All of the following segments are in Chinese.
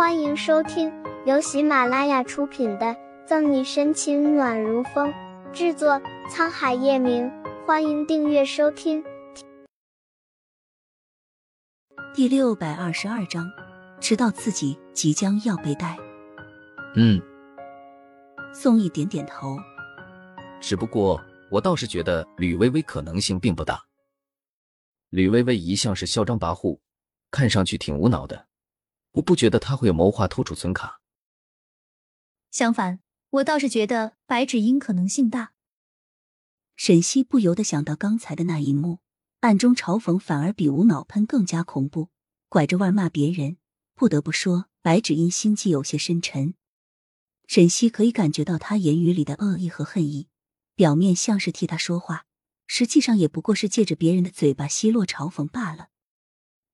欢迎收听由喜马拉雅出品的《赠你深情暖如风》，制作沧海夜明。欢迎订阅收听。第六百二十二章，知道自己即将要被带。嗯，宋毅点点头。只不过我倒是觉得吕薇薇可能性并不大。吕薇薇一向是嚣张跋扈，看上去挺无脑的，我不觉得他会有谋划偷储存卡。相反，我倒是觉得白芷英可能性大。沈西不由得想到刚才的那一幕，暗中嘲讽反而比无脑喷更加恐怖，拐着弯骂别人。不得不说，白芷英心机有些深沉。沈西可以感觉到他言语里的恶意和恨意，表面像是替他说话，实际上也不过是借着别人的嘴巴奚落嘲讽罢了。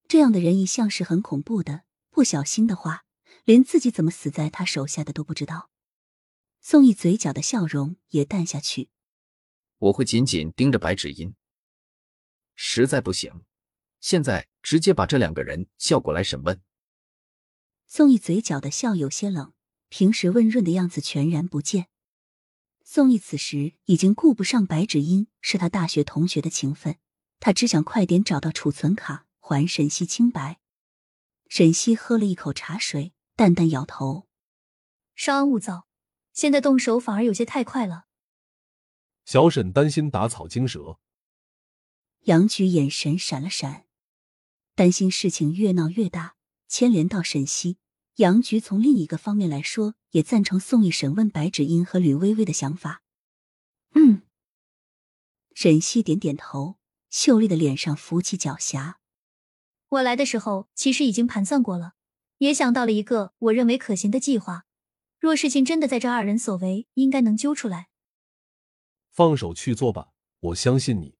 这样的人一向是很恐怖的，不小心的话，连自己怎么死在他手下的都不知道。宋毅嘴角的笑容也淡下去。我会紧紧盯着白芷音，实在不行，现在直接把这两个人叫过来审问。宋毅嘴角的笑有些冷，平时温润的样子全然不见。宋毅此时已经顾不上白芷音是他大学同学的情分，他只想快点找到储存卡，还沈西清白。沈西喝了一口茶水，淡淡摇头：“稍安勿躁，现在动手反而有些太快了。”小沈担心打草惊蛇，杨局眼神闪了闪，担心事情越闹越大，牵连到沈西。杨局从另一个方面来说，也赞成宋义审问白芷英和吕薇薇的想法。嗯，沈西点点头，秀丽的脸上浮起狡黠。我来的时候其实已经盘算过了，也想到了一个我认为可行的计划。若事情真的在这二人所为，应该能揪出来。放手去做吧，我相信你。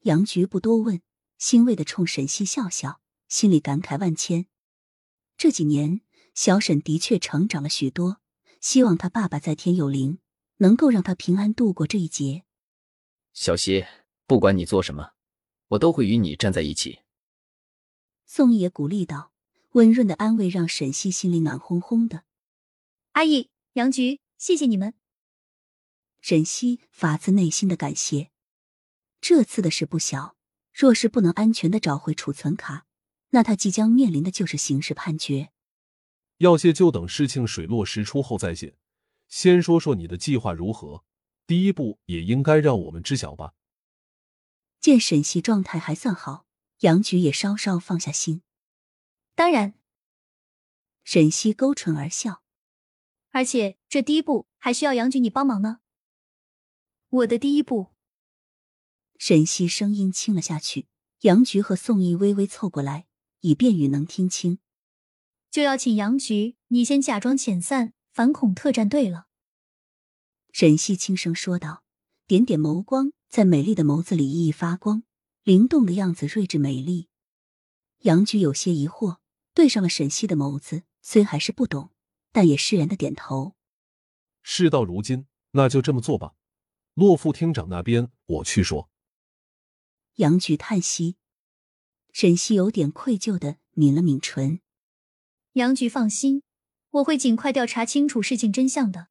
杨局不多问，欣慰的冲沈西笑笑，心里感慨万千。这几年，小沈的确成长了许多，希望他爸爸在天有灵，能够让他平安度过这一劫。小西，不管你做什么，我都会与你站在一起。宋毅也鼓励道，温润的安慰让沈西心里暖烘烘的。阿姨，杨局，谢谢你们。沈西发自内心的感谢，这次的事不小。若是不能安全的找回储存卡，那他即将面临的就是刑事判决。要谢就等事情水落石出后再谢。先说说你的计划如何？第一步也应该让我们知晓吧。见沈西状态还算好，杨局也稍稍放下心。当然，沈西勾唇而笑。而且这第一步还需要杨局你帮忙呢。我的第一步，沈西声音轻了下去。杨局和宋毅微微凑过来，以便与能听清。就要请杨局，你先假装遣散反恐特战队了。沈西轻声说道，点点眸光在美丽的眸子里熠熠发光，灵动的样子睿智美丽。杨局有些疑惑，对上了沈西的眸子，虽还是不懂，但也释然的点头。事到如今，那就这么做吧。洛副厅长那边，我去说。杨局叹息，沈西有点愧疚的抿了抿唇。杨局放心，我会尽快调查清楚事情真相的。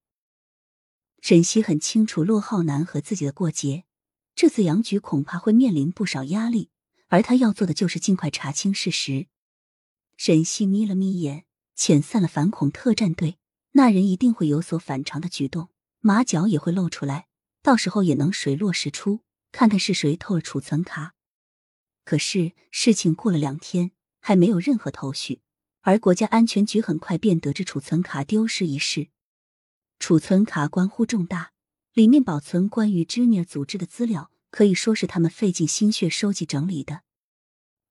沈西很清楚骆浩南和自己的过节，这次杨局恐怕会面临不少压力，而他要做的就是尽快查清事实。沈西眯了眯眼，遣散了反恐特战队，那人一定会有所反常的举动，马脚也会露出来。到时候也能水落石出，看看是谁偷了储存卡。可是事情过了两天，还没有任何头绪，而国家安全局很快便得知储存卡丢失一事。储存卡关乎重大，里面保存关于 Junior 组织的资料，可以说是他们费尽心血收集整理的。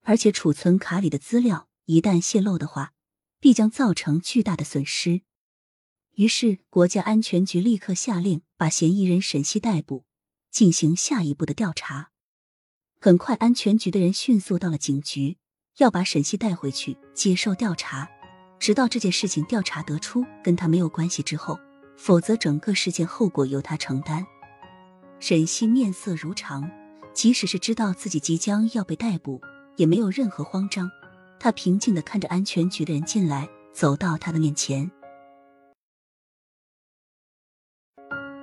而且储存卡里的资料一旦泄露的话，必将造成巨大的损失。于是，国家安全局立刻下令把嫌疑人沈西逮捕，进行下一步的调查。很快，安全局的人迅速到了警局，要把沈西带回去接受调查，直到这件事情调查得出跟他没有关系之后，否则整个事件后果由他承担。沈西面色如常，即使是知道自己即将要被逮捕，也没有任何慌张。他平静的看着安全局的人进来。走到他的面前。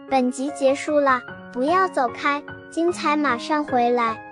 本集结束了，不要走开，精彩马上回来。